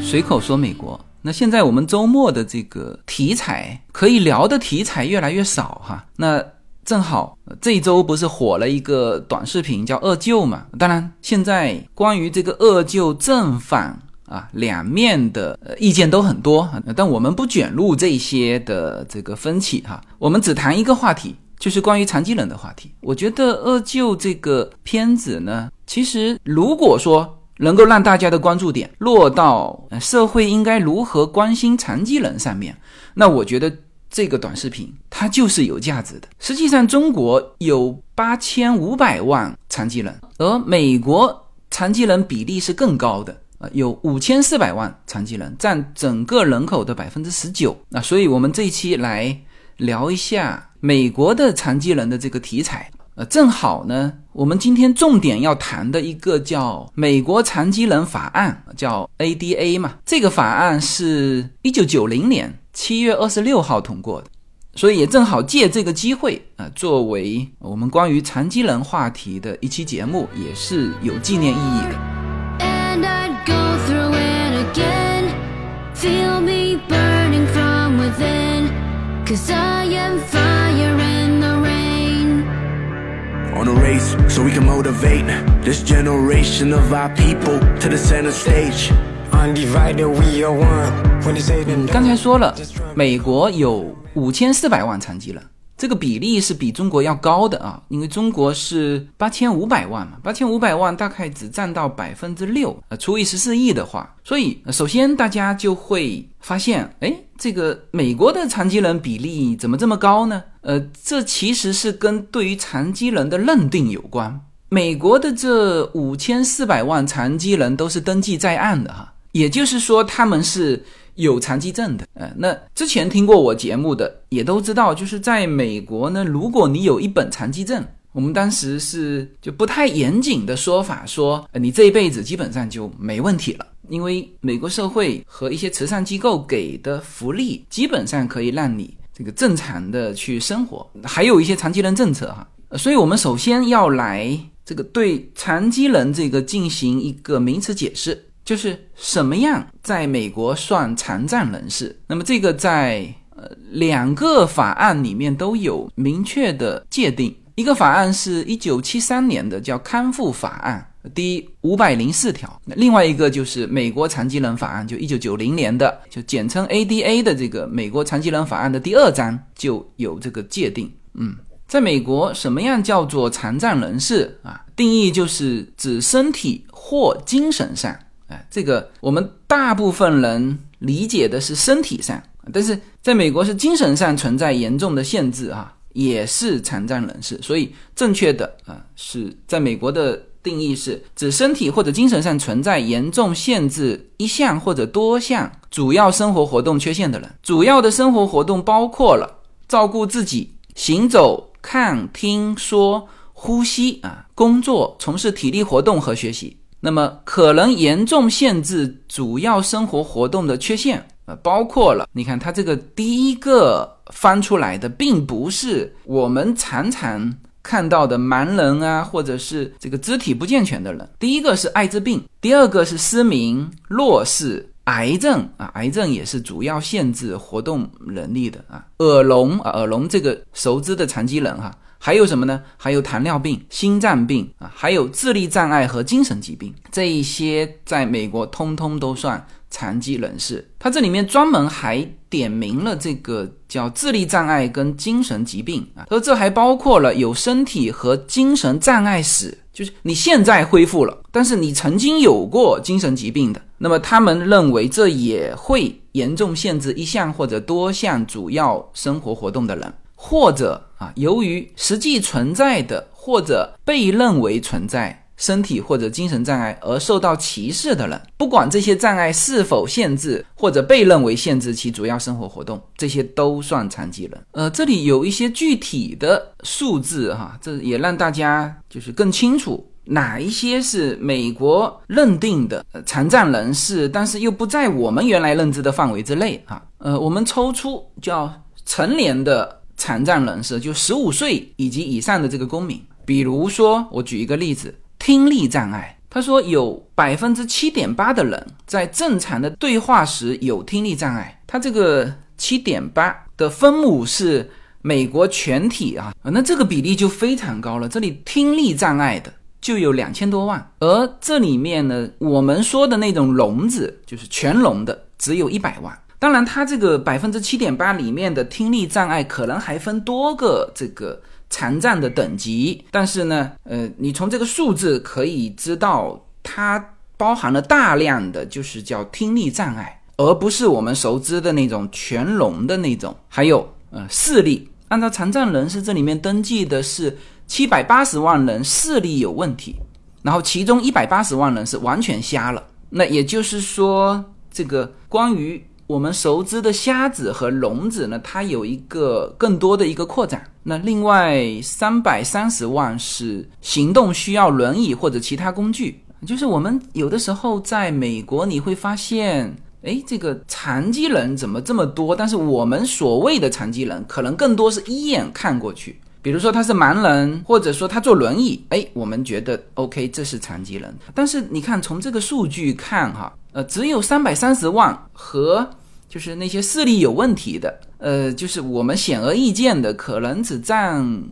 随口说美国。那现在我们周末的这个题材可以聊的题材越来越少哈。那正好这一周不是火了一个短视频叫“二舅”嘛？当然，现在关于这个二舅正反啊两面的、呃、意见都很多，但我们不卷入这些的这个分歧哈。我们只谈一个话题，就是关于残疾人的话题。我觉得《二舅》这个片子呢，其实如果说能够让大家的关注点落到社会应该如何关心残疾人上面，那我觉得这个短视频它就是有价值的。实际上，中国有八千五百万残疾人，而美国残疾人比例是更高的。有五千四百万残疾人，占整个人口的百分之十九。那所以，我们这一期来聊一下美国的残疾人的这个题材。呃，正好呢，我们今天重点要谈的一个叫《美国残疾人法案》，叫 ADA 嘛。这个法案是一九九零年七月二十六号通过的，所以也正好借这个机会啊、呃作为我们关于残疾人话题的一期节目，也是有纪念意义的。Feel me burning from within. Cause I am fire in the rain. on a race so we can motivate this generation of our people to the center stage. Undivided, we are one. When they say the 刚才说了，美国有五千四百万残疾人， 这个比例是比中国要高的啊，因为中国是八千五百万嘛，八千五百万大概只占到百分之六，呃，除以十四亿的话，所以、首先大家就会发现，哎，这个美国的残疾人比例怎么这么高呢？呃，这其实是跟对于残疾人的认定有关。美国的这五千四百万残疾人都是登记在案的哈，也就是说他们是有残疾证的。呃，那之前听过我节目的也都知道，就是在美国呢，如果你有一本残疾证，我们当时是就不太严谨的说法说，呃，你这一辈子基本上就没问题了。因为美国社会和一些慈善机构给的福利，基本上可以让你这个正常的去生活，还有一些残疾人政策哈。所以我们首先要来这个对残疾人这个进行一个名词解释，就是什么样在美国算残障人士。那么这个在呃两个法案里面都有明确的界定，一个法案是一九七三年的叫康复法案。第五百零四条，另外一个就是美国残疾人法案，就一九九零年的，就简称 ADA 的这个美国残疾人法案的第二章就有这个界定。嗯，在美国，什么样叫做残障人士啊？定义就是指身体或精神上，哎，这个我们大部分人理解的是身体上，但是在美国是精神上存在严重的限制啊，也是残障人士。所以正确的啊是在美国的定义是指身体或者精神上存在严重限制一项或者多项主要生活活动缺陷的人。主要的生活活动包括了照顾自己、行走、看、听、说、呼吸啊，工作、从事体力活动和学习。那么可能严重限制主要生活活动的缺陷呃，包括了你看它这个第一个翻出来的，并不是我们常常看到的盲人啊，或者是这个肢体不健全的人。第一个是艾滋病，第二个是失明、弱视。癌症啊，癌症也是主要限制活动能力的啊。耳聋啊，耳聋这个熟知的残疾人哈、还有什么呢？还有糖尿病、心脏病啊，还有智力障碍和精神疾病，这一些在美国通通都算残疾人士。它这里面专门还点明了这个叫智力障碍跟精神疾病啊，他说这还包括了有身体和精神障碍史，就是你现在恢复了，但是你曾经有过精神疾病的，那么他们认为这也会严重限制一项或者多项主要生活活动的人。或者啊，由于实际存在的或者被认为存在身体或者精神障碍而受到歧视的人，不管这些障碍是否限制或者被认为限制其主要生活活动，这些都算残疾人。呃，这里有一些具体的数字哈，这也让大家就是更清楚哪一些是美国认定的残障人士，但是又不在我们原来认知的范围之内啊？呃，我们抽出叫成年的残障人士，就十五岁以及以上的这个公民。比如说，我举一个例子，听力障碍。他说有百分之七点八的人在正常的对话时有听力障碍。他这个七点八的分母是美国全体啊，那这个比例就非常高了。这里听力障碍的。就有两千多万，而这里面呢，我们说的那种聋子，就是全聋的，只有一百万。当然，它这个百分之七点八里面的听力障碍，可能还分多个这个残障的等级。但是呢，呃，你从这个数字可以知道，它包含了大量的就是叫听力障碍，而不是我们熟知的那种全聋的那种。还有，呃，视力，按照残障人士这里面登记的是。七百八十万人视力有问题，然后其中一百八十万人是完全瞎了。那也就是说，这个关于我们熟知的瞎子和聋子呢，它有一个更多的一个扩展。那另外三百三十万是行动需要轮椅或者其他工具。就是我们有的时候在美国你会发现，哎，这个残疾人怎么这么多？但是我们所谓的残疾人，可能更多是一眼看过去。比如说他是盲人，或者说他坐轮椅，哎，我们觉得 OK，这是残疾人。但是你看，从这个数据看，哈，呃，只有三百三十万和就是那些视力有问题的，呃，就是我们显而易见的，可能只占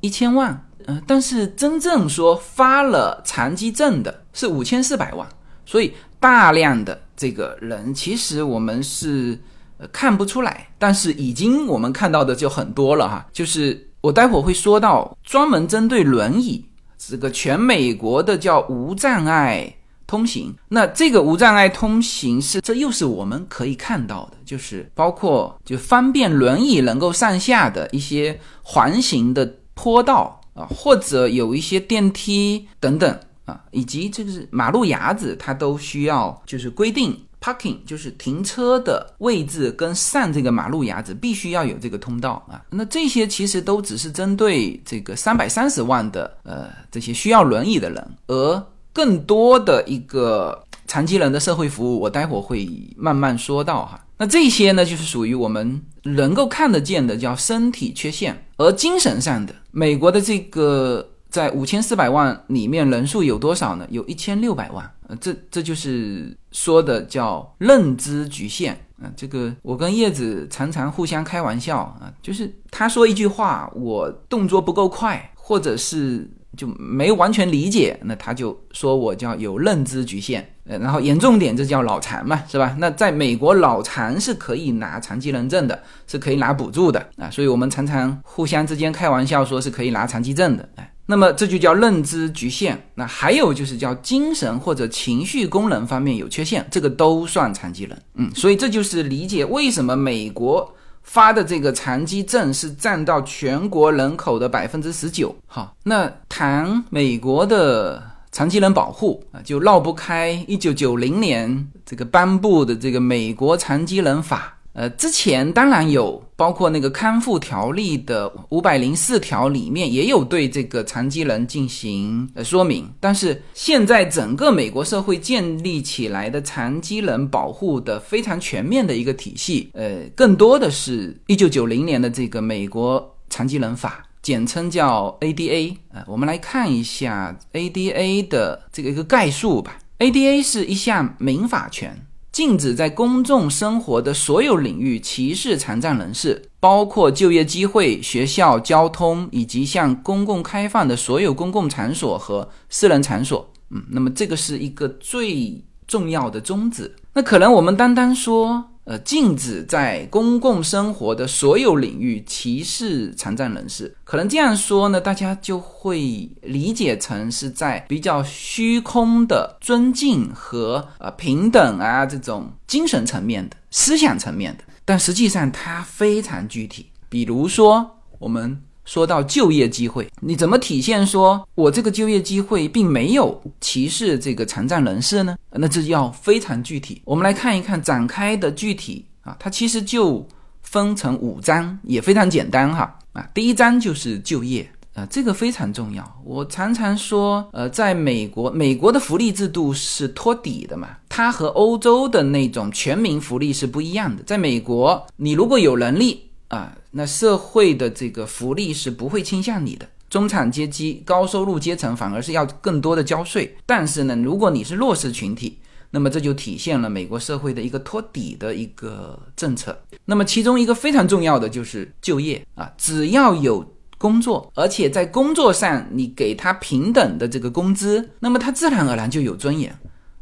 一千万，嗯，但是真正说发了残疾证的是五千四百万，所以大量的这个人其实我们是呃看不出来，但是已经我们看到的就很多了哈，就是。我待会儿会说到专门针对轮椅这个全美国的叫无障碍通行。那这个无障碍通行是，这又是我们可以看到的，就是包括就方便轮椅能够上下的一些环形的坡道啊，或者有一些电梯等等啊，以及这个是马路牙子，它都需要就是规定。Parking 就是停车的位置跟上这个马路牙子必须要有这个通道啊。那这些其实都只是针对这个三百三十万的呃这些需要轮椅的人，而更多的一个残疾人的社会服务，我待会儿会慢慢说到哈。那这些呢，就是属于我们能够看得见的叫身体缺陷，而精神上的，美国的这个。在五千四百万里面，人数有多少呢？有一千六百万。呃，这这就是说的叫认知局限啊。这个我跟叶子常常互相开玩笑啊，就是他说一句话，我动作不够快，或者是就没完全理解，那他就说我叫有认知局限。呃，然后严重点，这叫脑残嘛，是吧？那在美国，脑残是可以拿残疾人证的，是可以拿补助的啊。所以我们常常互相之间开玩笑，说是可以拿残疾证的，哎。那么这就叫认知局限，那还有就是叫精神或者情绪功能方面有缺陷，这个都算残疾人。嗯，所以这就是理解为什么美国发的这个残疾证是占到全国人口的百分之十九。好，那谈美国的残疾人保护啊，就绕不开一九九零年这个颁布的这个美国残疾人法。呃，之前当然有，包括那个康复条例的五百零四条里面也有对这个残疾人进行呃说明，但是现在整个美国社会建立起来的残疾人保护的非常全面的一个体系，呃，更多的是一九九零年的这个美国残疾人法，简称叫 ADA 呃。我们来看一下 ADA 的这个一个概述吧。ADA 是一项民法权。禁止在公众生活的所有领域歧视残障人士，包括就业机会、学校、交通以及向公共开放的所有公共场所和私人场所。嗯，那么这个是一个最重要的宗旨。那可能我们单单说。呃，禁止在公共生活的所有领域歧视残障人士。可能这样说呢，大家就会理解成是在比较虚空的尊敬和呃平等啊这种精神层面的思想层面的。但实际上它非常具体。比如说，我们。说到就业机会，你怎么体现说我这个就业机会并没有歧视这个残障人士呢？那这要非常具体。我们来看一看展开的具体啊，它其实就分成五章，也非常简单哈啊。第一章就是就业，啊，这个非常重要。我常常说，呃，在美国，美国的福利制度是托底的嘛，它和欧洲的那种全民福利是不一样的。在美国，你如果有能力啊，那社会的这个福利是不会倾向你的。中产阶级、高收入阶层反而是要更多的交税。但是呢，如果你是弱势群体，那么这就体现了美国社会的一个托底的一个政策。那么其中一个非常重要的就是就业啊，只要有。工作，而且在工作上你给他平等的这个工资，那么他自然而然就有尊严，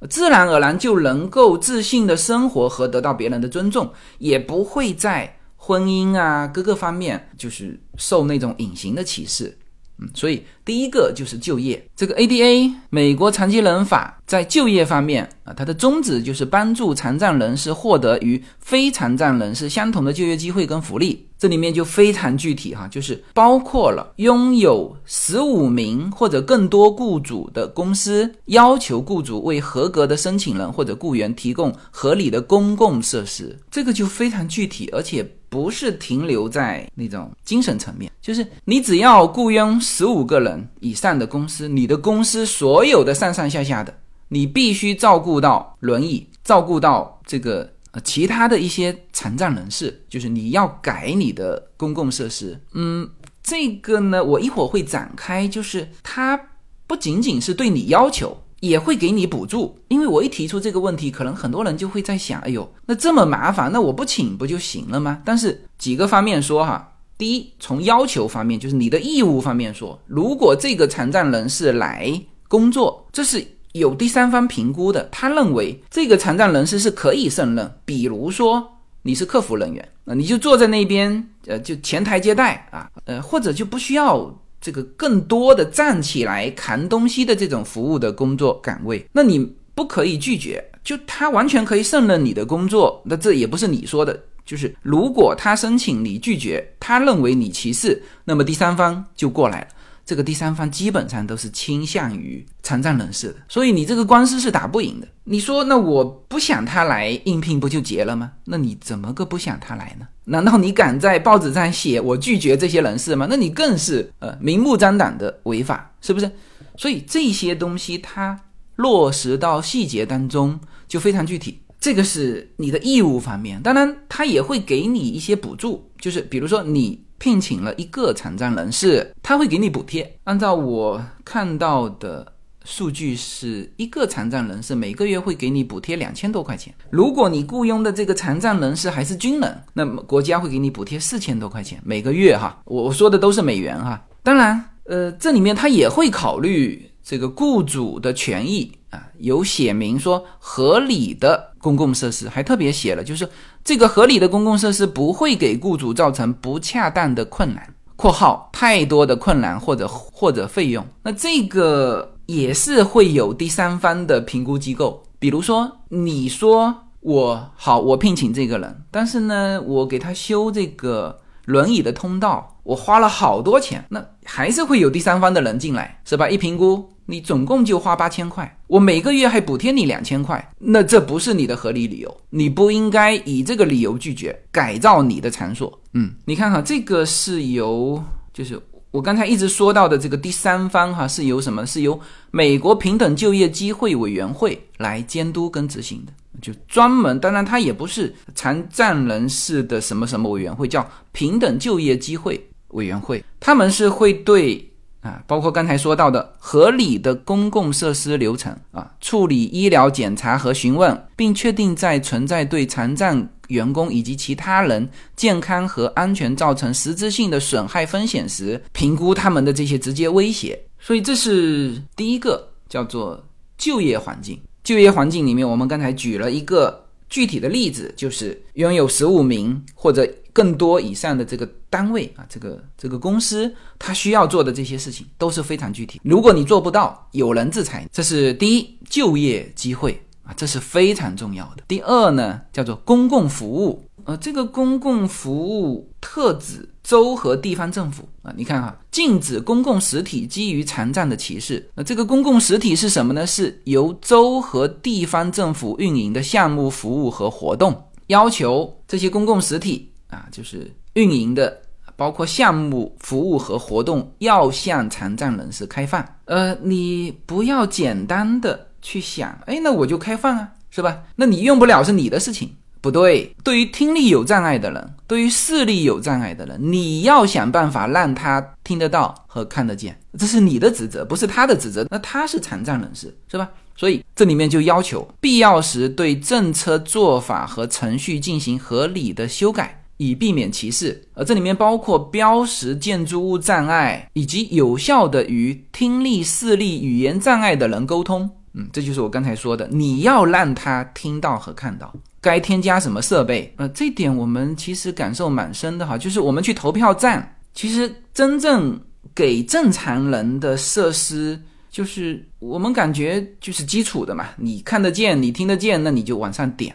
自然而然就能够自信的生活和得到别人的尊重，也不会在婚姻啊各个方面就是受那种隐形的歧视。嗯，所以第一个就是就业，这个 ADA 美国残疾人法在就业方面啊，它的宗旨就是帮助残障人士获得与非残障人士相同的就业机会跟福利。这里面就非常具体哈，就是包括了拥有十五名或者更多雇主的公司，要求雇主为合格的申请人或者雇员提供合理的公共设施。这个就非常具体，而且不是停留在那种精神层面，就是你只要雇佣十五个人以上的公司，你的公司所有的上上下下的，你必须照顾到轮椅，照顾到这个。其他的一些残障人士，就是你要改你的公共设施，嗯，这个呢，我一会儿会展开，就是它不仅仅是对你要求，也会给你补助。因为我一提出这个问题，可能很多人就会在想，哎呦，那这么麻烦，那我不请不就行了吗？但是几个方面说哈，第一，从要求方面，就是你的义务方面说，如果这个残障人士来工作，这是。有第三方评估的，他认为这个残障人士是可以胜任。比如说你是客服人员那，你就坐在那边，呃，就前台接待啊，呃，或者就不需要这个更多的站起来扛东西的这种服务的工作岗位，那你不可以拒绝，就他完全可以胜任你的工作。那这也不是你说的，就是如果他申请你拒绝，他认为你歧视，那么第三方就过来了。这个第三方基本上都是倾向于残障人士的，所以你这个官司是打不赢的。你说那我不想他来应聘不就结了吗？那你怎么个不想他来呢？难道你敢在报纸上写我拒绝这些人士吗？那你更是呃明目张胆的违法，是不是？所以这些东西它落实到细节当中就非常具体。这个是你的义务方面，当然他也会给你一些补助，就是比如说你。聘请了一个残障人士，他会给你补贴。按照我看到的数据，是一个残障人士每个月会给你补贴两千多块钱。如果你雇佣的这个残障人士还是军人，那么国家会给你补贴四千多块钱每个月哈。我说的都是美元哈。当然，呃，这里面他也会考虑这个雇主的权益啊，有写明说合理的公共设施，还特别写了就是。这个合理的公共设施不会给雇主造成不恰当的困难（括号太多的困难或者或者费用）。那这个也是会有第三方的评估机构，比如说你说我好，我聘请这个人，但是呢，我给他修这个轮椅的通道，我花了好多钱，那还是会有第三方的人进来，是吧？一评估。你总共就花八千块，我每个月还补贴你两千块，那这不是你的合理理由，你不应该以这个理由拒绝改造你的场所。嗯，你看哈，这个是由就是我刚才一直说到的这个第三方哈，是由什么？是由美国平等就业机会委员会来监督跟执行的，就专门，当然它也不是残障人士的什么什么委员会，叫平等就业机会委员会，他们是会对。啊，包括刚才说到的合理的公共设施流程啊，处理医疗检查和询问，并确定在存在对残障员工以及其他人健康和安全造成实质性的损害风险时，评估他们的这些直接威胁。所以这是第一个叫做就业环境。就业环境里面，我们刚才举了一个具体的例子，就是拥有十五名或者。更多以上的这个单位啊，这个这个公司，它需要做的这些事情都是非常具体。如果你做不到，有人制裁。这是第一，就业机会啊，这是非常重要的。第二呢，叫做公共服务，呃，这个公共服务特指州和地方政府啊。你看哈，禁止公共实体基于残障的歧视。那这个公共实体是什么呢？是由州和地方政府运营的项目、服务和活动，要求这些公共实体。啊，就是运营的包括项目、服务和活动要向残障人士开放。呃，你不要简单的去想，哎，那我就开放啊，是吧？那你用不了是你的事情。不对，对于听力有障碍的人，对于视力有障碍的人，你要想办法让他听得到和看得见，这是你的职责，不是他的职责。那他是残障人士，是吧？所以这里面就要求必要时对政策做法和程序进行合理的修改，以避免歧视。而这里面包括标识建筑物障碍，以及有效的与听力、视力、语言障碍的人沟通。嗯，这就是我刚才说的，你要让他听到和看到。该添加什么设备？呃，这点我们其实感受蛮深的哈。就是我们去投票站，其实真正给正常人的设施，就是我们感觉就是基础的嘛。你看得见，你听得见，那你就往上点。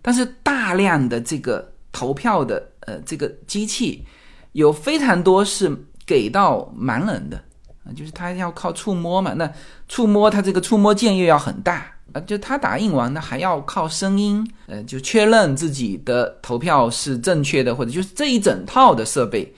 但是大量的这个投票的呃这个机器，有非常多是给到盲人的，就是他要靠触摸嘛。那触摸它这个触摸键又要很大啊。就他打印完，那还要靠声音，呃，就确认自己的投票是正确的，或者就是这一整套的设备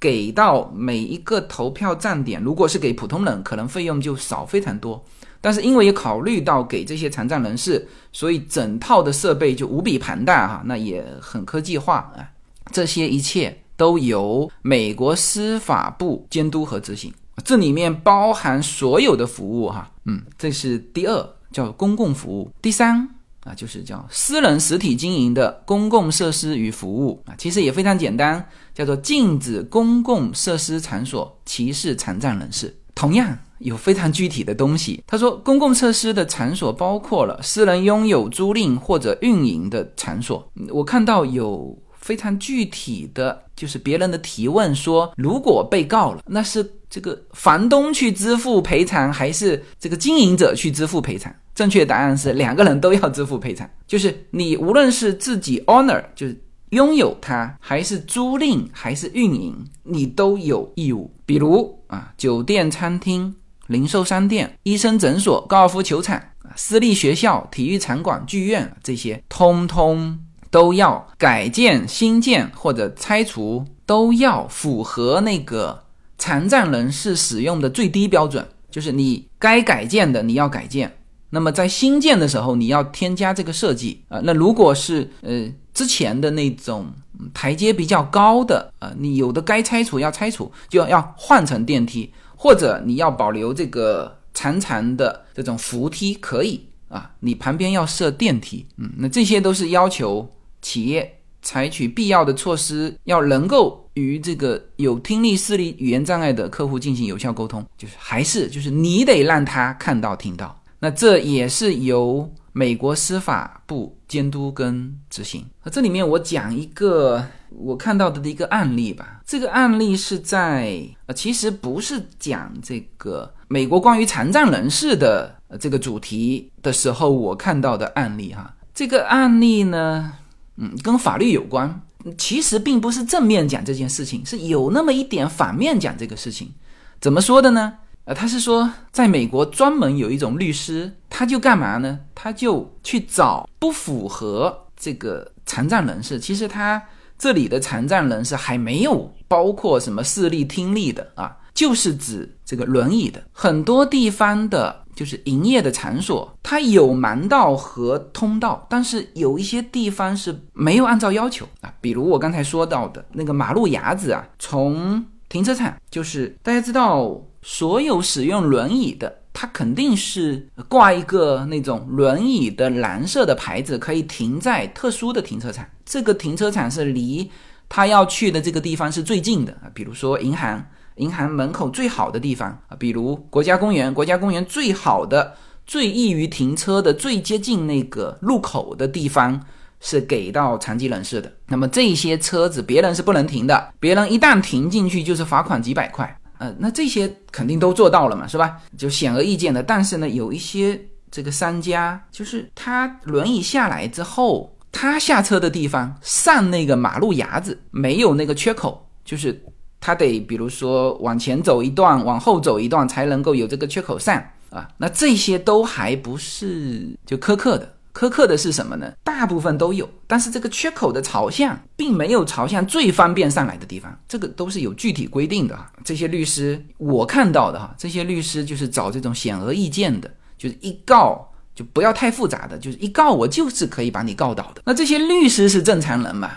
给到每一个投票站点。如果是给普通人，可能费用就少非常多。但是因为也考虑到给这些残障人士，所以整套的设备就无比庞大哈，那也很科技化啊。这些一切都由美国司法部监督和执行，这里面包含所有的服务哈，嗯，这是第二。叫公共服务，第三啊，就是叫私人实体经营的公共设施与服务啊，其实也非常简单，叫做禁止公共设施场所歧视残障人士。同样有非常具体的东西，他说，公共设施的场所包括了私人拥有、租赁或者运营的场所。我看到有非常具体的就是别人的提问说，如果被告了，那是。这个房东去支付赔偿，还是这个经营者去支付赔偿？正确答案是两个人都要支付赔偿。就是你无论是自己 owner，就是拥有它，还是租赁，还是运营，你都有义务。比如啊，酒店、餐厅、零售商店、医生诊所、高尔夫球场、私立学校、体育场馆、剧院这些，通通都要改建、新建或者拆除，都要符合那个。残障人士使用的最低标准就是你该改建的你要改建，那么在新建的时候你要添加这个设计啊。那如果是呃之前的那种台阶比较高的啊，你有的该拆除要拆除，就要换成电梯，或者你要保留这个长长的这种扶梯可以啊，你旁边要设电梯，嗯，那这些都是要求企业。采取必要的措施，要能够与这个有听力、视力、语言障碍的客户进行有效沟通，就是还是就是你得让他看到、听到。那这也是由美国司法部监督跟执行。这里面我讲一个我看到的一个案例吧。这个案例是在呃，其实不是讲这个美国关于残障人士的这个主题的时候，我看到的案例哈。这个案例呢。嗯，跟法律有关，其实并不是正面讲这件事情，是有那么一点反面讲这个事情。怎么说的呢？呃，他是说，在美国专门有一种律师，他就干嘛呢？他就去找不符合这个残障人士，其实他这里的残障人士还没有包括什么视力、听力的啊，就是指这个轮椅的，很多地方的。就是营业的场所，它有盲道和通道，但是有一些地方是没有按照要求啊。比如我刚才说到的那个马路牙子啊，从停车场，就是大家知道，所有使用轮椅的，它肯定是挂一个那种轮椅的蓝色的牌子，可以停在特殊的停车场。这个停车场是离他要去的这个地方是最近的，比如说银行。银行门口最好的地方啊，比如国家公园，国家公园最好的、最易于停车的、最接近那个路口的地方是给到残疾人士的。那么这些车子别人是不能停的，别人一旦停进去就是罚款几百块。呃，那这些肯定都做到了嘛，是吧？就显而易见的。但是呢，有一些这个商家，就是他轮椅下来之后，他下车的地方上那个马路牙子没有那个缺口，就是。他得比如说往前走一段，往后走一段，才能够有这个缺口上啊。那这些都还不是就苛刻的，苛刻的是什么呢？大部分都有，但是这个缺口的朝向并没有朝向最方便上来的地方，这个都是有具体规定的哈。这些律师我看到的哈，这些律师就是找这种显而易见的，就是一告就不要太复杂的，就是一告我就是可以把你告倒的。那这些律师是正常人嘛？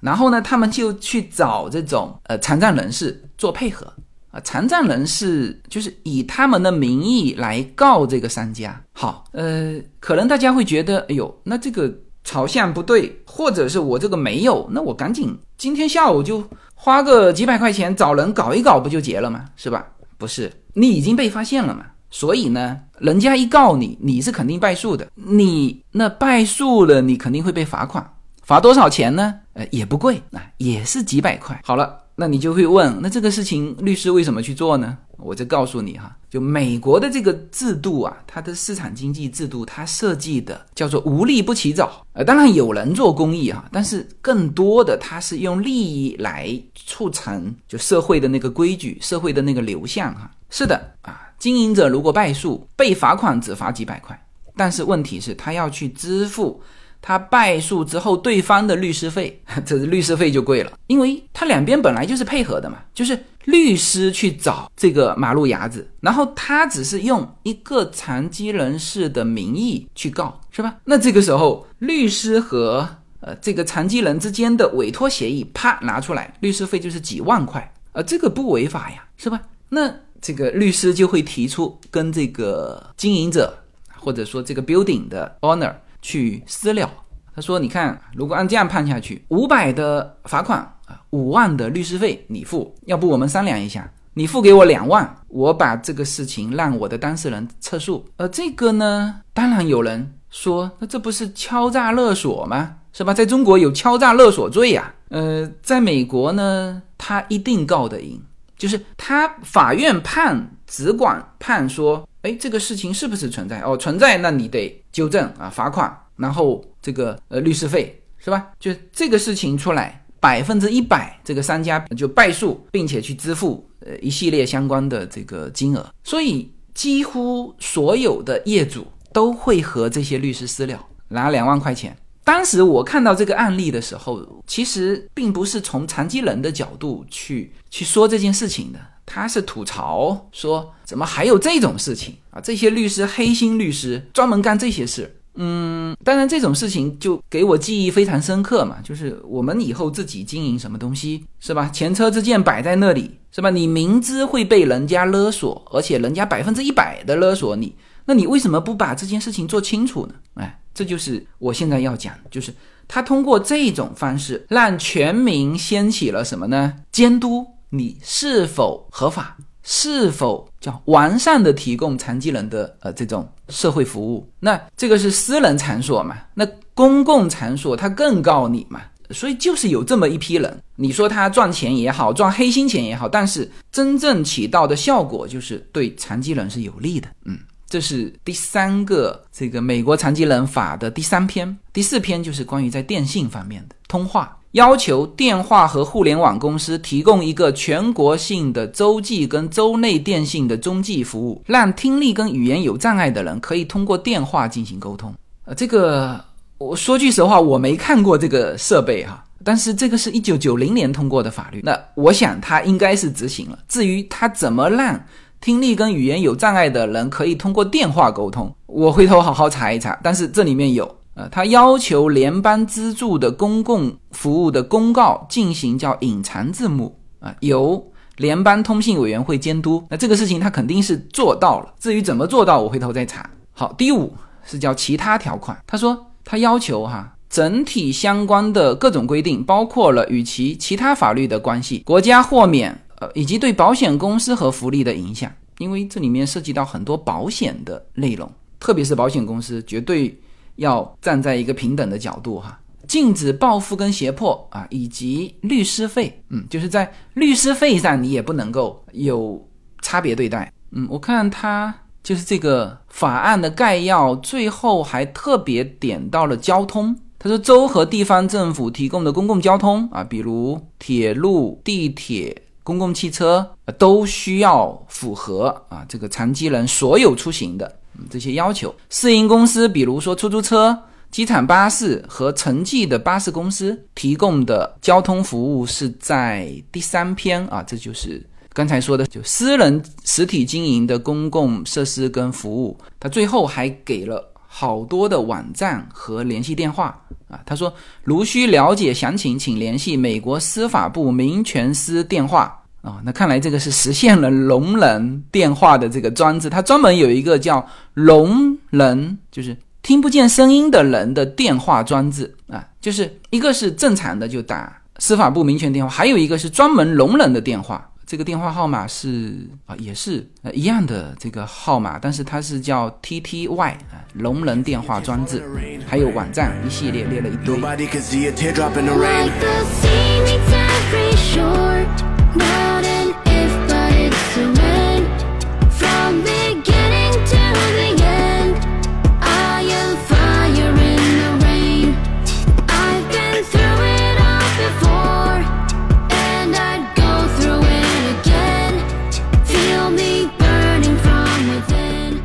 然后呢，他们就去找这种呃残障人士做配合。啊，残障人士就是以他们的名义来告这个商家。好，呃，可能大家会觉得，哎呦，那这个朝向不对，或者是我这个没有，那我赶紧今天下午就花个几百块钱找人搞一搞，不就结了吗？是吧？不是，你已经被发现了嘛，所以呢，人家一告你，你是肯定败诉的。你那败诉了，你肯定会被罚款，罚多少钱呢？呃，也不贵啊，也是几百块。好了。那你就会问，那这个事情律师为什么去做呢？我就告诉你哈，就美国的这个制度啊，它的市场经济制度，它设计的叫做无利不起早。呃，当然有人做公益哈，但是更多的它是用利益来促成就社会的那个规矩、社会的那个流向哈。是的啊，经营者如果败诉被罚款只罚几百块，但是问题是他要去支付。他败诉之后，对方的律师费，这律师费就贵了，因为他两边本来就是配合的嘛，就是律师去找这个马路牙子，然后他只是用一个残疾人士的名义去告，是吧？那这个时候，律师和呃这个残疾人之间的委托协议，啪拿出来，律师费就是几万块，呃，这个不违法呀，是吧？那这个律师就会提出跟这个经营者，或者说这个 building 的 owner。去私了，他说：“你看，如果按这样判下去，五百的罚款啊，五万的律师费你付，要不我们商量一下，你付给我两万，我把这个事情让我的当事人撤诉。而这个呢，当然有人说，那这不是敲诈勒索吗？是吧？在中国有敲诈勒索罪呀。呃，在美国呢，他一定告得赢，就是他法院判只管判说。”哎，这个事情是不是存在？哦，存在，那你得纠正啊，罚款，然后这个呃律师费是吧？就这个事情出来，百分之一百这个商家就败诉，并且去支付呃一系列相关的这个金额，所以几乎所有的业主都会和这些律师私了，拿两万块钱。当时我看到这个案例的时候，其实并不是从残疾人的角度去去说这件事情的。他是吐槽说，怎么还有这种事情啊？这些律师黑心律师专门干这些事。嗯，当然这种事情就给我记忆非常深刻嘛。就是我们以后自己经营什么东西，是吧？前车之鉴摆在那里，是吧？你明知会被人家勒索，而且人家百分之一百的勒索你，那你为什么不把这件事情做清楚呢？哎，这就是我现在要讲，就是他通过这种方式让全民掀起了什么呢？监督。你是否合法？是否叫完善的提供残疾人的呃这种社会服务？那这个是私人场所嘛？那公共场所他更告你嘛？所以就是有这么一批人，你说他赚钱也好，赚黑心钱也好，但是真正起到的效果就是对残疾人是有利的。嗯，这是第三个这个美国残疾人法的第三篇，第四篇就是关于在电信方面的通话。要求电话和互联网公司提供一个全国性的洲际跟州内电信的中继服务，让听力跟语言有障碍的人可以通过电话进行沟通。呃，这个我说句实话，我没看过这个设备哈，但是这个是一九九零年通过的法律，那我想它应该是执行了。至于它怎么让听力跟语言有障碍的人可以通过电话沟通，我回头好好查一查。但是这里面有。呃，他要求联邦资助的公共服务的公告进行叫隐藏字幕啊，由联邦通信委员会监督。那这个事情他肯定是做到了，至于怎么做到，我回头再查。好，第五是叫其他条款。他说他要求哈，整体相关的各种规定，包括了与其其他法律的关系、国家豁免呃以及对保险公司和福利的影响，因为这里面涉及到很多保险的内容，特别是保险公司绝对。要站在一个平等的角度哈，禁止报复跟胁迫啊，以及律师费，嗯，就是在律师费上你也不能够有差别对待，嗯，我看他就是这个法案的概要，最后还特别点到了交通，他说州和地方政府提供的公共交通啊，比如铁路、地铁、公共汽车，都需要符合啊这个残疾人所有出行的。这些要求，私营公司，比如说出租车，机场巴士和城际的巴士公司提供的交通服务是在第三篇啊，这就是刚才说的，就私人实体经营的公共设施跟服务。他最后还给了好多的网站和联系电话啊。他说，如需了解详情，请联系美国司法部民权司电话。啊，那看来这个是实现了聋人电话的这个装置，它专门有一个叫聋人，就是听不见声音的人的电话装置啊，就是一个是正常的就打司法部民权电话，还有一个是专门聋人的电话，这个电话号码是啊也是呃一样的这个号码，但是它是叫 T T Y 啊聋人电话装置，还有网站一系列列了一堆。Not an if，but it's a when. From beginning to the end, I am fire in the rain. I've been through it all before, and I'd go through it again. Feel me burning from within.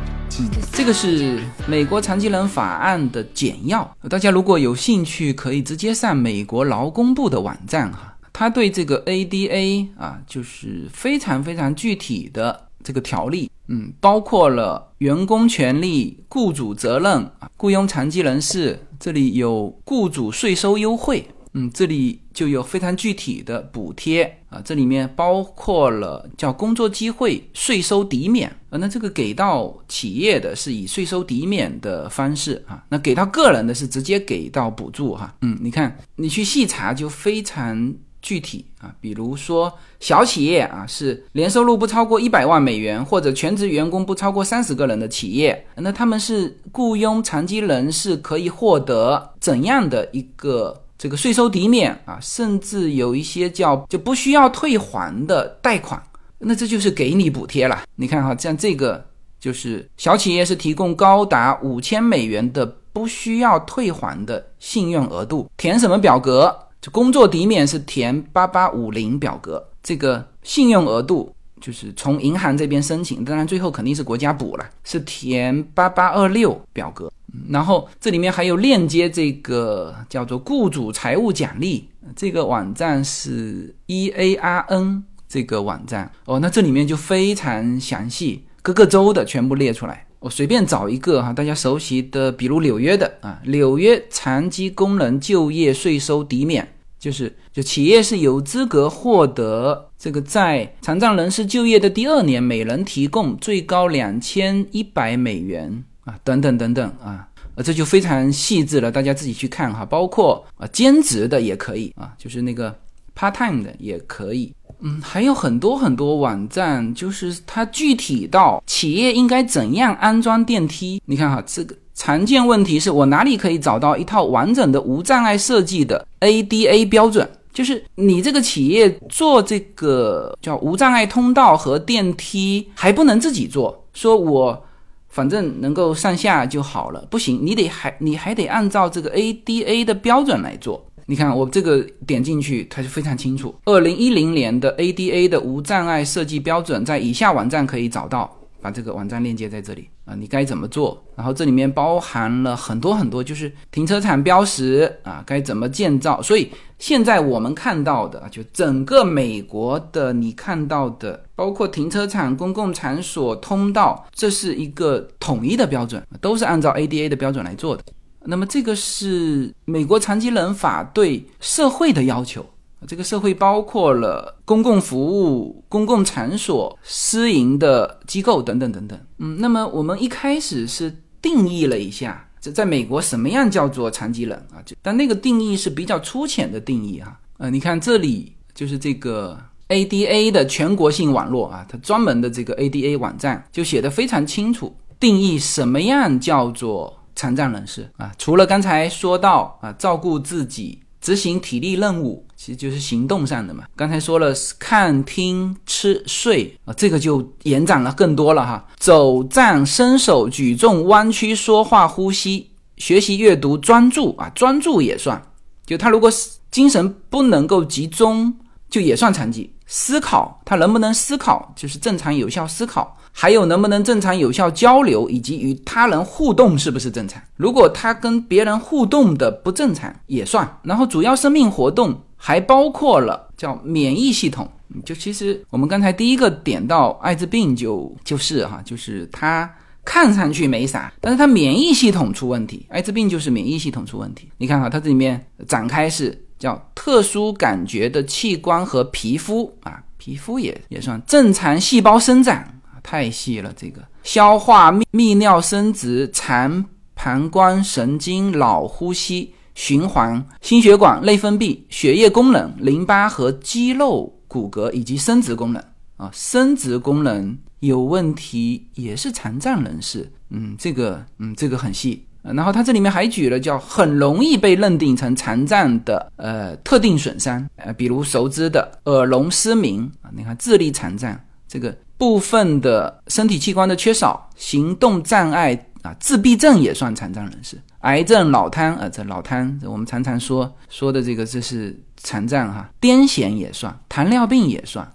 这个是美国残疾人法案的简要，大家如果有兴趣，可以直接上美国劳工部的网站哈。他对这个 ADA 啊，就是非常非常具体的这个条例，嗯，包括了员工权利、雇主责任啊、雇佣残疾人士，这里有雇主税收优惠，嗯，这里就有非常具体的补贴啊，这里面包括了叫工作机会税收抵免啊，那这个给到企业的是以税收抵免的方式啊，那给到个人的是直接给到补助哈，嗯，你看你去细查就非常。具体啊，比如说小企业啊，是年收入不超过一百万美元，或者全职员工不超过三十个人的企业，那他们是雇佣残疾人士可以获得怎样的一个这个税收抵免啊？甚至有一些叫就不需要退还的贷款，那这就是给你补贴了。你看哈，像这个就是小企业是提供高达五千美元的不需要退还的信用额度，填什么表格？工作抵免是填八八五零表格，这个信用额度就是从银行这边申请，当然最后肯定是国家补了，是填八八二六表格。然后这里面还有链接这个叫做雇主财务奖励，这个网站是 E A R N 这个网站哦，那这里面就非常详细，各个州的全部列出来。我随便找一个哈，大家熟悉的，比如纽约的啊，纽约残疾工人就业税收抵免。就是，就企业是有资格获得这个在残障人士就业的第二年，每人提供最高两千一百美元啊，等等等等啊，呃，这就非常细致了，大家自己去看哈。包括啊，兼职的也可以啊，就是那个 part time 的也可以，嗯，还有很多很多网站，就是它具体到企业应该怎样安装电梯。你看哈，这个。常见问题是我哪里可以找到一套完整的无障碍设计的 ADA 标准？就是你这个企业做这个叫无障碍通道和电梯还不能自己做，说我反正能够上下就好了，不行，你得还你还得按照这个 ADA 的标准来做。你看我这个点进去，它就非常清楚。二零一零年的 ADA 的无障碍设计标准在以下网站可以找到。把这个网站链接在这里啊，你该怎么做？然后这里面包含了很多很多，就是停车场标识啊，该怎么建造。所以现在我们看到的，就整个美国的你看到的，包括停车场、公共场所、通道，这是一个统一的标准，都是按照 ADA 的标准来做的。那么这个是美国残疾人法对社会的要求。这个社会包括了公共服务、公共场所、私营的机构等等等等。嗯，那么我们一开始是定义了一下，这在美国什么样叫做残疾人啊？就但那个定义是比较粗浅的定义啊。呃，你看这里就是这个 ADA 的全国性网络啊，它专门的这个 ADA 网站就写的非常清楚，定义什么样叫做残障人士啊？除了刚才说到啊，照顾自己。执行体力任务，其实就是行动上的嘛。刚才说了，看、听、吃、睡啊，这个就延展了更多了哈。走、站、伸手、举重、弯曲、说话、呼吸、学习、阅读、专注啊，专注也算。就他如果精神不能够集中，就也算残疾思考，他能不能思考，就是正常有效思考，还有能不能正常有效交流，以及与他人互动是不是正常。如果他跟别人互动的不正常也算。然后主要生命活动还包括了叫免疫系统，就其实我们刚才第一个点到艾滋病就就是哈，就是他看上去没啥，但是他免疫系统出问题，艾滋病就是免疫系统出问题。你看哈，它这里面展开是。叫特殊感觉的器官和皮肤啊，皮肤也也算正常细胞生长，太细了。这个消化、泌泌尿、生殖、肠、膀胱、神经、脑、呼吸、循环、心血管、内分泌、血液功能、淋巴和肌肉、骨骼以及生殖功能啊，生殖功能有问题也是残障人士。嗯，这个嗯，这个很细。然后他这里面还举了叫很容易被认定成残障的呃特定损伤，呃，比如熟知的耳聋失明啊，你看智力残障这个部分的身体器官的缺少，行动障碍啊，自闭症也算残障人士，癌症、脑瘫啊，这脑瘫我们常常说说的这个这是残障哈，癫痫也算，糖尿病也算，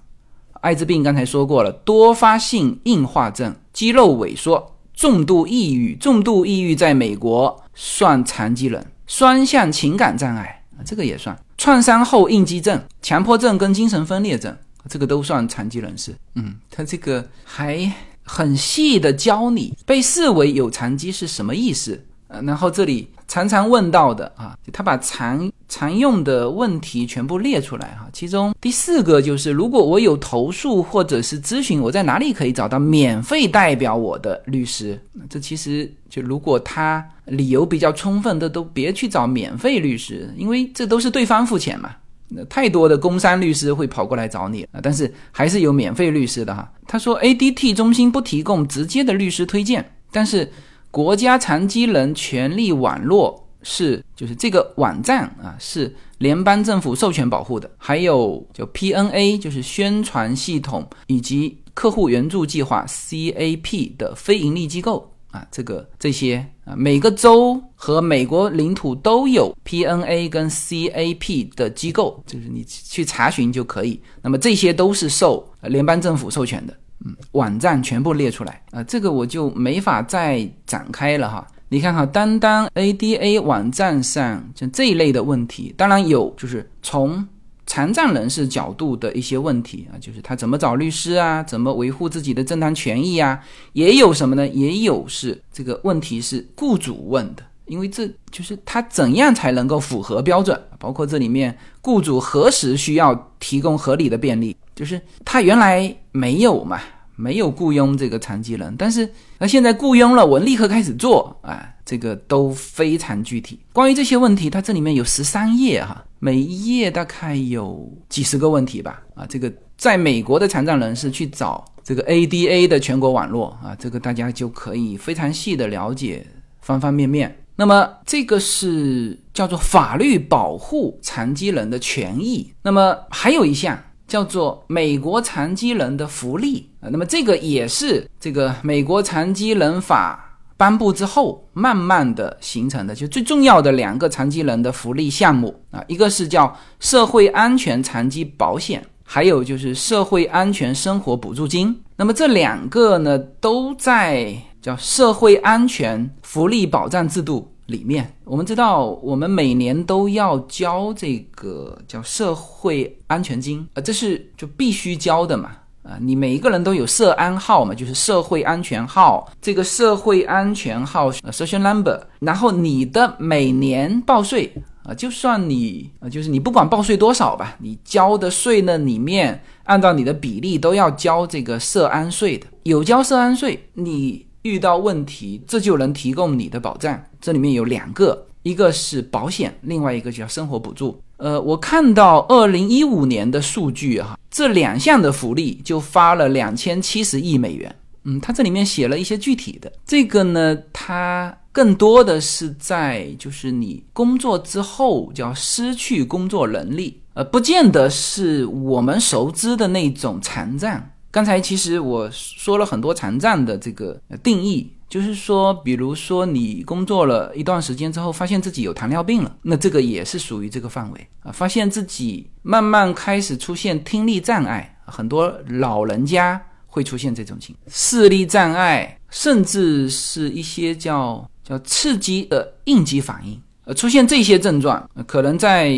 艾滋病刚才说过了，多发性硬化症、肌肉萎缩。重度抑郁，重度抑郁在美国算残疾人，双向情感障碍，这个也算创伤后应激症、强迫症跟精神分裂症，这个都算残疾人士。嗯，他这个还很细的教你被视为有残疾是什么意思。呃，然后这里常常问到的啊，他把常常用的问题全部列出来哈。其中第四个就是，如果我有投诉或者是咨询，我在哪里可以找到免费代表我的律师？这其实就如果他理由比较充分的，都别去找免费律师，因为这都是对方付钱嘛。那太多的工商律师会跑过来找你啊，但是还是有免费律师的哈。他说，ADT 中心不提供直接的律师推荐，但是。国家残疾人权利网络是，就是这个网站啊，是联邦政府授权保护的。还有叫 PNA，就是宣传系统以及客户援助计划 CAP 的非盈利机构啊，这个这些啊，每个州和美国领土都有 PNA 跟 CAP 的机构，就是你去查询就可以。那么这些都是受联邦政府授权的。嗯，网站全部列出来啊，这个我就没法再展开了哈。你看哈，单单 ADA 网站上像这一类的问题，当然有，就是从残障人士角度的一些问题啊，就是他怎么找律师啊，怎么维护自己的正当权益啊，也有什么呢？也有是这个问题是雇主问的，因为这就是他怎样才能够符合标准，包括这里面雇主何时需要提供合理的便利。就是他原来没有嘛，没有雇佣这个残疾人，但是那现在雇佣了，我立刻开始做啊，这个都非常具体。关于这些问题，它这里面有十三页哈，每一页大概有几十个问题吧啊，这个在美国的残障人士去找这个 ADA 的全国网络啊，这个大家就可以非常细的了解方方面面。那么这个是叫做法律保护残疾人的权益。那么还有一项。叫做美国残疾人的福利啊，那么这个也是这个美国残疾人法颁布之后慢慢的形成的，就最重要的两个残疾人的福利项目啊，一个是叫社会安全残疾保险，还有就是社会安全生活补助金。那么这两个呢，都在叫社会安全福利保障制度。里面我们知道，我们每年都要交这个叫社会安全金啊，这是就必须交的嘛啊，你每一个人都有社安号嘛，就是社会安全号，这个社会安全号 social number，然后你的每年报税啊，就算你啊，就是你不管报税多少吧，你交的税呢里面按照你的比例都要交这个社安税的，有交社安税你。遇到问题，这就能提供你的保障。这里面有两个，一个是保险，另外一个叫生活补助。呃，我看到二零一五年的数据哈，这两项的福利就发了两千七十亿美元。嗯，它这里面写了一些具体的，这个呢，它更多的是在就是你工作之后叫失去工作能力，呃，不见得是我们熟知的那种残障。刚才其实我说了很多残障的这个定义，就是说，比如说你工作了一段时间之后，发现自己有糖尿病了，那这个也是属于这个范围啊。发现自己慢慢开始出现听力障碍，很多老人家会出现这种情况，视力障碍，甚至是一些叫叫刺激的应激反应，呃，出现这些症状，可能在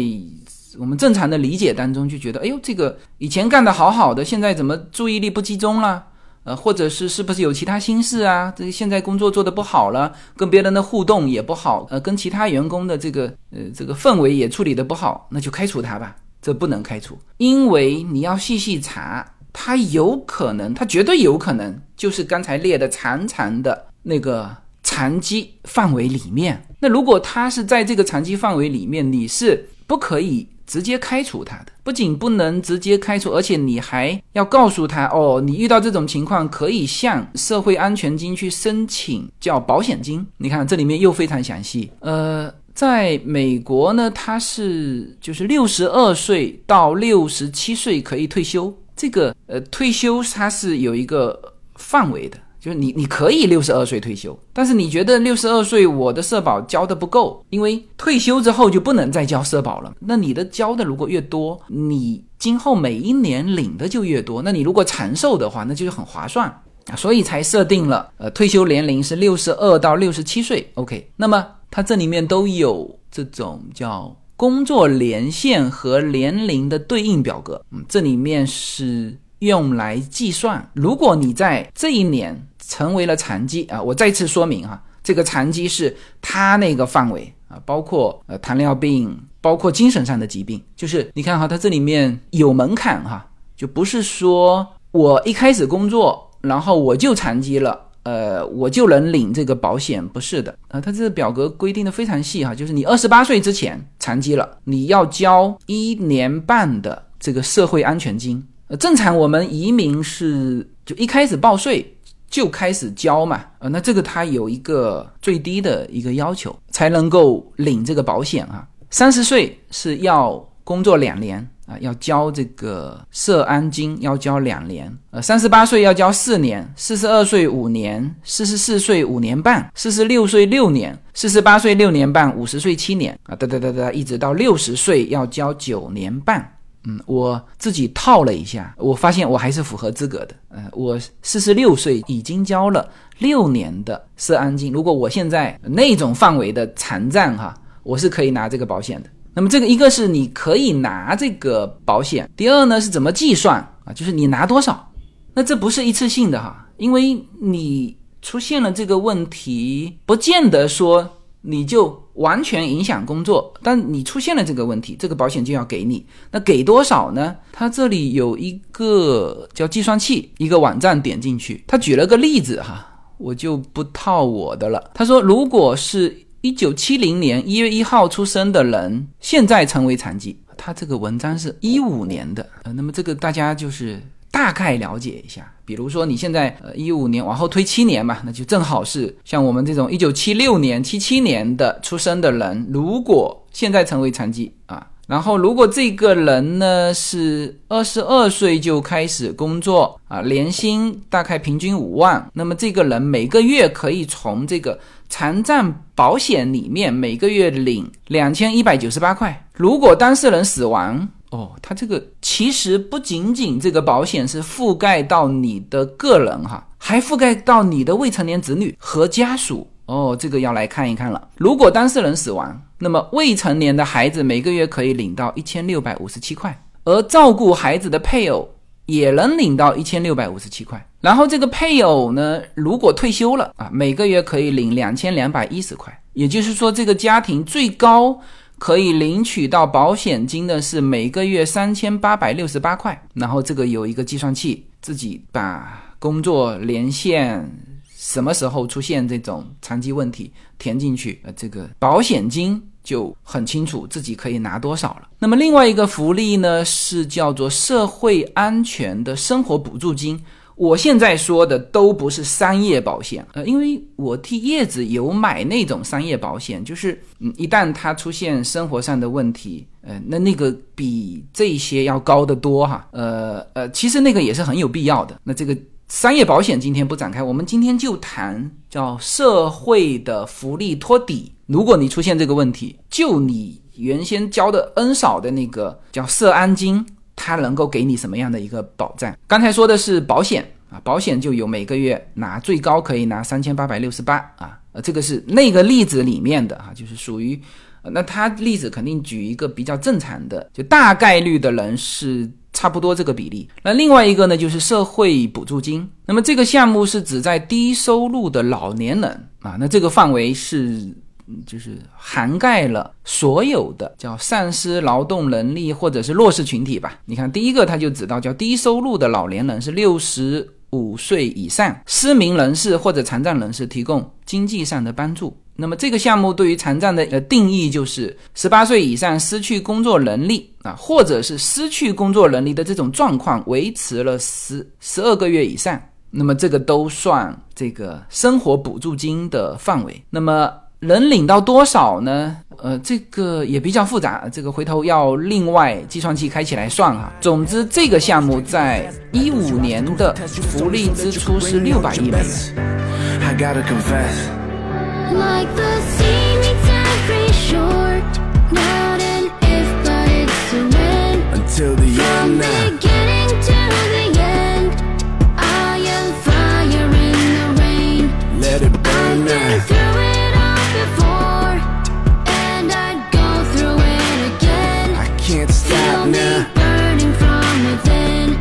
我们正常的理解当中就觉得，哎呦，这个以前干得好好的，现在怎么注意力不集中了？呃，或者是是不是有其他心事啊？这个现在工作做得不好了，跟别人的互动也不好，呃，跟其他员工的这个呃这个氛围也处理得不好，那就开除他吧。这不能开除，因为你要细细查，他有可能，他绝对有可能就是刚才列的长长的那个残疾范围里面。那如果他是在这个残疾范围里面，你是不可以。直接开除他的，不仅不能直接开除，而且你还要告诉他哦，你遇到这种情况可以向社会安全金去申请叫保险金。你看这里面又非常详细。呃，在美国呢，他是就是六十二岁到六十七岁可以退休，这个呃退休它是有一个范围的。就是你，你可以六十二岁退休，但是你觉得六十二岁我的社保交的不够，因为退休之后就不能再交社保了。那你的交的如果越多，你今后每一年领的就越多。那你如果长寿的话，那就是很划算啊，所以才设定了呃退休年龄是六十二到六十七岁。OK，那么它这里面都有这种叫工作年限和年龄的对应表格，嗯，这里面是用来计算，如果你在这一年。成为了残疾啊！我再次说明哈，这个残疾是他那个范围啊，包括呃糖尿病，包括精神上的疾病。就是你看哈，它这里面有门槛哈，就不是说我一开始工作，然后我就残疾了，呃，我就能领这个保险，不是的啊。它这个表格规定的非常细哈，就是你二十八岁之前残疾了，你要交一年半的这个社会安全金。呃，正常我们移民是就一开始报税。就开始交嘛，呃，那这个他有一个最低的一个要求，才能够领这个保险啊。三十岁是要工作两年啊，要交这个社安金，要交两年。呃，三十八岁要交四年，四十二岁五年，四十四岁五年半，四十六岁六年，四十八岁六年半，五十岁七年啊，哒哒哒哒，一直到六十岁要交九年半。嗯，我自己套了一下，我发现我还是符合资格的。呃，我四十六岁已经交了六年的社安金，如果我现在那种范围的残障哈，我是可以拿这个保险的。那么这个一个是你可以拿这个保险，第二呢是怎么计算啊？就是你拿多少？那这不是一次性的哈，因为你出现了这个问题，不见得说。你就完全影响工作，但你出现了这个问题，这个保险就要给你。那给多少呢？他这里有一个叫计算器，一个网站点进去，他举了个例子哈，我就不套我的了。他说，如果是一九七零年一月一号出生的人，现在成为残疾，他这个文章是一五年的，呃，那么这个大家就是。大概了解一下，比如说你现在呃一五年往后推七年嘛，那就正好是像我们这种一九七六年、七七年的出生的人，如果现在成为残疾啊，然后如果这个人呢是二十二岁就开始工作啊，年薪大概平均五万，那么这个人每个月可以从这个残障保险里面每个月领两千一百九十八块。如果当事人死亡，哦，它这个其实不仅仅这个保险是覆盖到你的个人哈，还覆盖到你的未成年子女和家属。哦，这个要来看一看了。如果当事人死亡，那么未成年的孩子每个月可以领到一千六百五十七块，而照顾孩子的配偶也能领到一千六百五十七块。然后这个配偶呢，如果退休了啊，每个月可以领两千两百一十块。也就是说，这个家庭最高。可以领取到保险金的是每个月三千八百六十八块，然后这个有一个计算器，自己把工作年限、什么时候出现这种残疾问题填进去，呃，这个保险金就很清楚自己可以拿多少了。那么另外一个福利呢，是叫做社会安全的生活补助金。我现在说的都不是商业保险，呃，因为我替叶子有买那种商业保险，就是嗯，一旦它出现生活上的问题，呃，那那个比这些要高得多哈，呃呃，其实那个也是很有必要的。那这个商业保险今天不展开，我们今天就谈叫社会的福利托底。如果你出现这个问题，就你原先交的 N 少的那个叫社安金，它能够给你什么样的一个保障？刚才说的是保险啊，保险就有每个月拿最高可以拿三千八百六十八啊，呃，这个是那个例子里面的哈，就是属于。那他例子肯定举一个比较正常的，就大概率的人是差不多这个比例。那另外一个呢，就是社会补助金。那么这个项目是指在低收入的老年人啊，那这个范围是就是涵盖了所有的叫丧失劳动能力或者是弱势群体吧。你看第一个他就指到叫低收入的老年人是六十五岁以上失明人士或者残障人士提供经济上的帮助。那么这个项目对于残障的呃定义就是十八岁以上失去工作能力啊，或者是失去工作能力的这种状况维持了十十二个月以上，那么这个都算这个生活补助金的范围。那么能领到多少呢？呃，这个也比较复杂，这个回头要另外计算器开起来算哈。总之，这个项目在一五年的福利支出是六百亿美元。I gotta confess. Like me now. burning from within,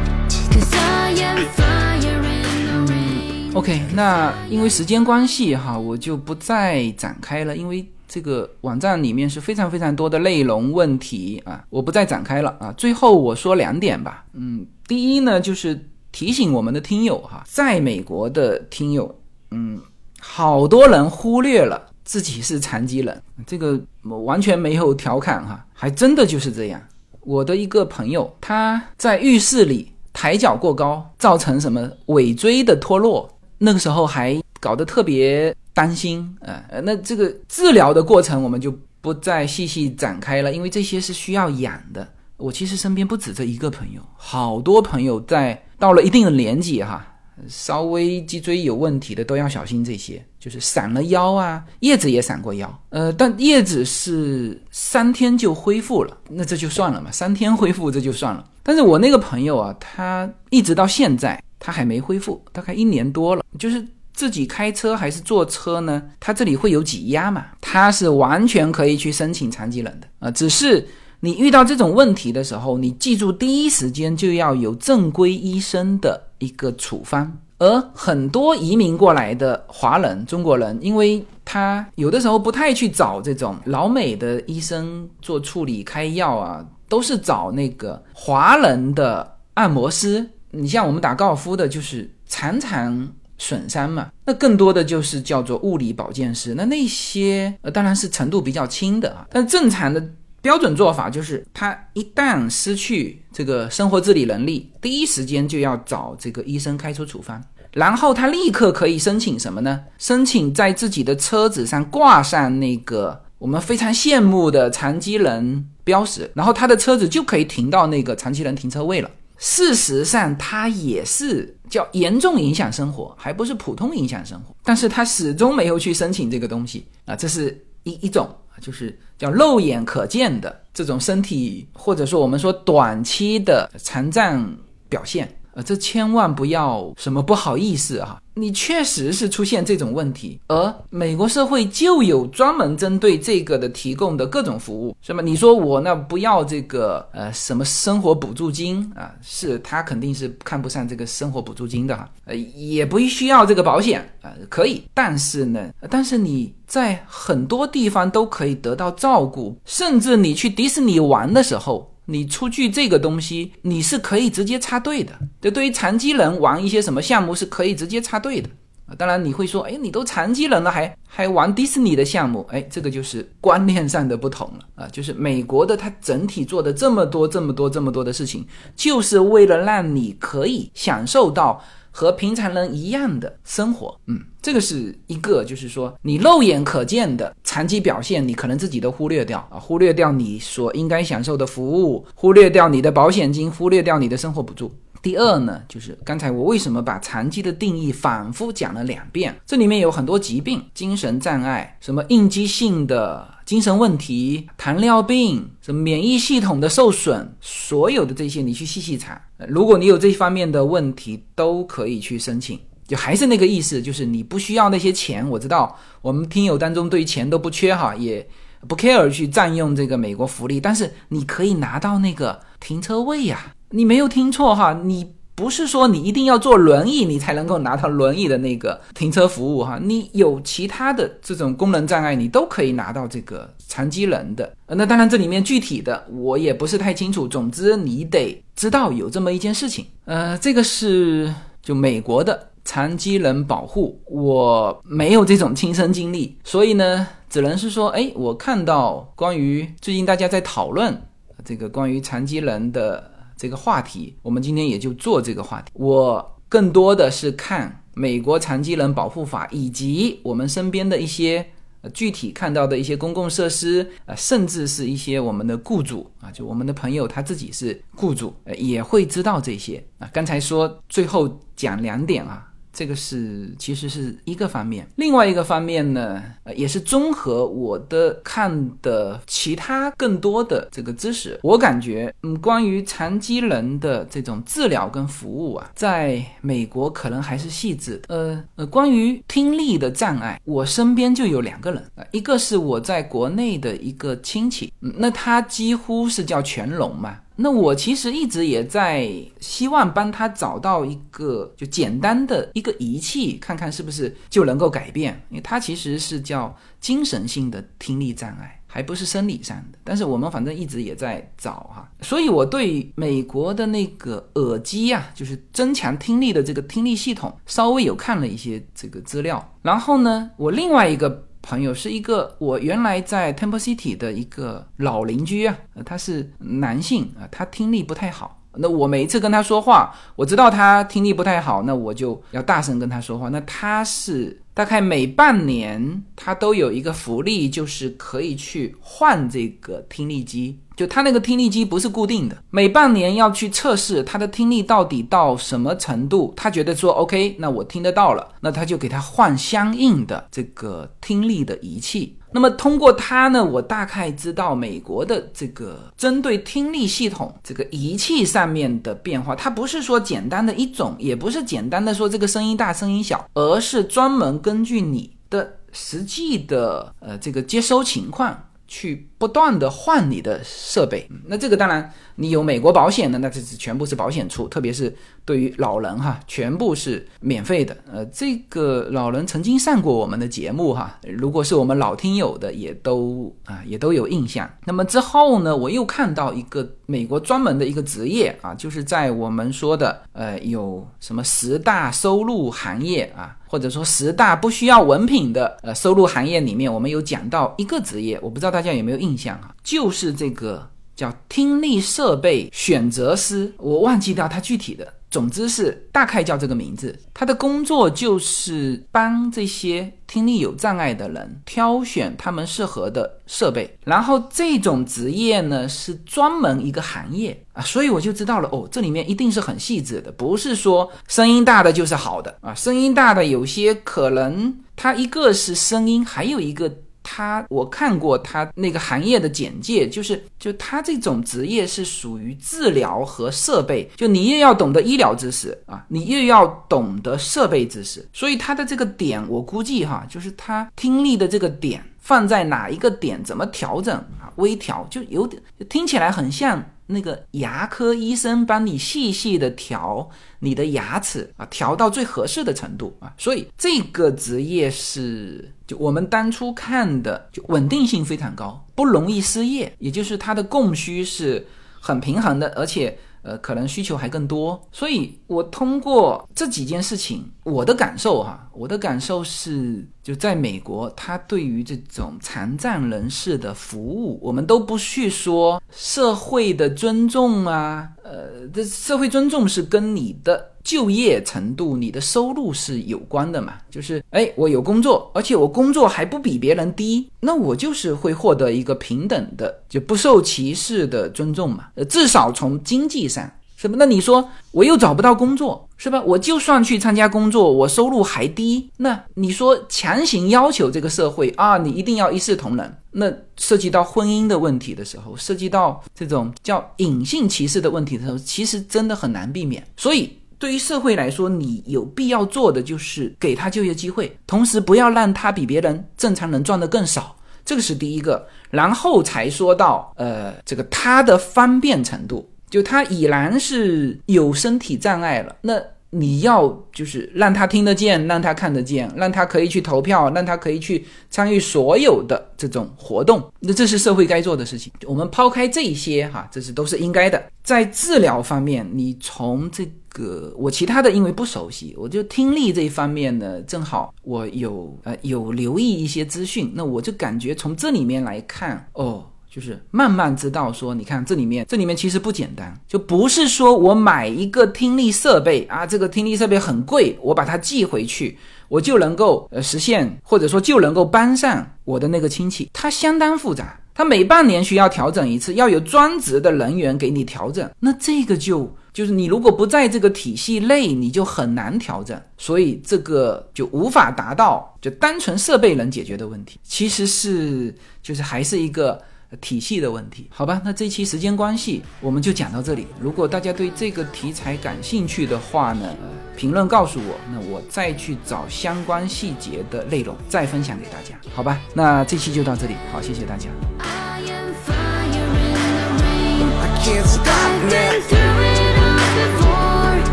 'cause I am fire in the rain. OK，那因为时间关系哈，我就不再展开了，因为这个网站里面是非常非常多的内容问题啊，我不再展开了啊。最后我说两点吧，嗯，第一呢就是提醒我们的听友哈，在美国的听友，嗯，好多人忽略了自己是残疾人，这个我完全没有调侃哈，还真的就是这样。我的一个朋友，他在浴室里抬脚过高，造成什么尾椎的脱落，那个时候还搞得特别担心，呃，那这个治疗的过程我们就不再细细展开了，因为这些是需要养的。我其实身边不止这一个朋友，好多朋友在到了一定的年纪哈，稍微脊椎有问题的都要小心这些，就是闪了腰啊，叶子也闪过腰，呃，但叶子是三天就恢复了，那这就算了嘛，三天恢复这就算了。但是我那个朋友啊，他一直到现在他还没恢复，大概一年多了，就是自己开车还是坐车呢？他这里会有挤压嘛？他是完全可以去申请残疾人的啊、只是你遇到这种问题的时候，你记住第一时间就要有正规医生的一个处方。而很多移民过来的华人、中国人，因为他有的时候不太去找这种老美的医生做处理、开药啊，都是找那个华人的按摩师。你像我们打高尔夫的，就是常常损伤嘛，那更多的就是叫做物理保健师。那那些呃，当然是程度比较轻的啊，但正常的标准做法就是，他一旦失去这个生活自理能力，第一时间就要找这个医生开出处方。然后他立刻可以申请什么呢？申请在自己的车子上挂上那个我们非常羡慕的残疾人标识，然后他的车子就可以停到那个残疾人停车位了。事实上，他也是叫严重影响生活，还不是普通影响生活。但是他始终没有去申请这个东西啊，这是一一种，就是叫肉眼可见的这种身体，或者说我们说短期的残障表现。呃，这千万不要什么不好意思哈、你确实是出现这种问题，而美国社会就有专门针对这个的提供的各种服务，是吧？你说我那不要这个呃什么生活补助金啊，是他肯定是看不上这个生活补助金的哈，呃，也不需要这个保险啊、可以，但是呢，但是你在很多地方都可以得到照顾，甚至你去迪士尼玩的时候。你出具这个东西，你是可以直接插队的。这对于残疾人玩一些什么项目是可以直接插队的啊。当然你会说，哎，你都残疾人了，还还玩迪士尼的项目，哎，这个就是观念上的不同了啊。就是美国的它整体做的这么多、这么多、这么多的事情，就是为了让你可以享受到。和平常人一样的生活，嗯，这个是一个，就是说你肉眼可见的残疾表现，你可能自己都忽略掉啊，忽略掉你所应该享受的服务，忽略掉你的保险金，忽略掉你的生活补助。第二呢，就是刚才我为什么把残疾的定义反复讲了两遍？这里面有很多疾病，精神障碍，什么应激性的精神问题，糖尿病，什么免疫系统的受损，所有的这些你去细细查，如果你有这方面的问题，都可以去申请。就还是那个意思，就是你不需要那些钱。我知道我们听友当中对钱都不缺哈，也不 care 去占用这个美国福利，但是你可以拿到那个停车位呀。你没有听错哈，你不是说你一定要坐轮椅你才能够拿到轮椅的那个停车服务哈，你有其他的这种功能障碍，你都可以拿到这个残疾人的。那当然这里面具体的我也不是太清楚，总之你得知道有这么一件事情。呃，这个是就美国的残疾人保护，我没有这种亲身经历，所以呢，只能是说，哎，我看到关于最近大家在讨论这个关于残疾人的。这个话题，我们今天也就做这个话题。我更多的是看美国残疾人保护法，以及我们身边的一些具体看到的一些公共设施呃，甚至是一些我们的雇主啊，就我们的朋友他自己是雇主，也会知道这些啊。刚才说最后讲两点啊。这个是其实是一个方面，另外一个方面呢，呃，也是综合我的看的其他更多的这个知识，我感觉，嗯，关于残疾人的这种治疗跟服务啊，在美国可能还是细致。呃呃，关于听力的障碍，我身边就有两个人啊，一个是我在国内的一个亲戚，那他几乎是叫全聋嘛。那我其实一直也在希望帮他找到一个就简单的一个仪器，看看是不是就能够改变。因为他其实是叫精神性的听力障碍，还不是生理上的。但是我们反正一直也在找哈，所以我对美国的那个耳机啊，就是增强听力的这个听力系统，稍微有看了一些这个资料。然后呢，我另外一个。朋友是一个我原来在 Temple City 的一个老邻居啊，他是男性啊，他听力不太好。那我每一次跟他说话，我知道他听力不太好，那我就要大声跟他说话。那他是大概每半年他都有一个福利，就是可以去换这个听力机。就他那个听力机不是固定的，每半年要去测试他的听力到底到什么程度。他觉得说 OK，那我听得到了，那他就给他换相应的这个听力的仪器。那么通过它呢，我大概知道美国的这个针对听力系统这个仪器上面的变化，它不是说简单的一种，也不是简单的说这个声音大声音小，而是专门根据你的实际的呃这个接收情况。去不断的换你的设备，那这个当然你有美国保险的，那这是全部是保险出，特别是对于老人哈，全部是免费的。呃，这个老人曾经上过我们的节目哈，如果是我们老听友的，也都啊也都有印象。那么之后呢，我又看到一个美国专门的一个职业啊，就是在我们说的呃有什么十大收入行业啊。或者说十大不需要文凭的呃收入行业里面，我们有讲到一个职业，我不知道大家有没有印印象啊？就是这个叫听力设备选择师，我忘记掉他具体的。总之是大概叫这个名字，他的工作就是帮这些听力有障碍的人挑选他们适合的设备，然后这种职业呢是专门一个行业啊，所以我就知道了哦，这里面一定是很细致的，不是说声音大的就是好的啊，声音大的有些可能它一个是声音，还有一个。他我看过他那个行业的简介，就是就他这种职业是属于治疗和设备，就你又要懂得医疗知识啊，你又要懂得设备知识，所以他的这个点，我估计哈，就是他听力的这个点放在哪一个点，怎么调整啊，微调就有点听起来很像。那个牙科医生帮你细细的调你的牙齿啊，调到最合适的程度啊，所以这个职业是就我们当初看的就稳定性非常高，不容易失业，也就是它的供需是很平衡的，而且。呃，可能需求还更多，所以我通过这几件事情，我的感受哈，我的感受是，就在美国，他对于这种残障人士的服务，我们都不去说社会的尊重啊，呃，这社会尊重是跟你的。就业程度，你的收入是有关的嘛？就是，哎，我有工作，而且我工作还不比别人低，那我就是会获得一个平等的，就不受歧视的尊重嘛。呃，至少从经济上。是吧？那你说我又找不到工作，是吧？我就算去参加工作，我收入还低，那你说强行要求这个社会啊，你一定要一视同仁，那涉及到婚姻的问题的时候，涉及到这种叫隐性歧视的问题的时候，其实真的很难避免。所以。对于社会来说，你有必要做的就是给他就业机会，同时不要让他比别人正常人赚的更少，这个是第一个。然后才说到，呃，这个他的方便程度，就他已然是有身体障碍了，那你要就是让他听得见，让他看得见，让他可以去投票，让他可以去参与所有的这种活动，那这是社会该做的事情。我们抛开这些哈，这是都是应该的。在治疗方面，你从这。个我其他的因为不熟悉，我就听力这一方面呢，正好我有呃有留意一些资讯，那我就感觉从这里面来看，哦，就是慢慢知道说，你看这里面这里面其实不简单，就不是说我买一个听力设备啊，这个听力设备很贵，我把它寄回去，我就能够呃实现，或者说就能够帮上我的那个亲戚，它相当复杂，它每半年需要调整一次，要有专职的人员给你调整，那这个就。就是你如果不在这个体系内，你就很难调整，所以这个就无法达到就单纯设备能解决的问题，其实是就是还是一个体系的问题，好吧？那这期时间关系，我们就讲到这里。如果大家对这个题材感兴趣的话呢，评论告诉我，那我再去找相关细节的内容再分享给大家，好吧？那这期就到这里，好，谢谢大家。I am fire in the rain. I can't stop now.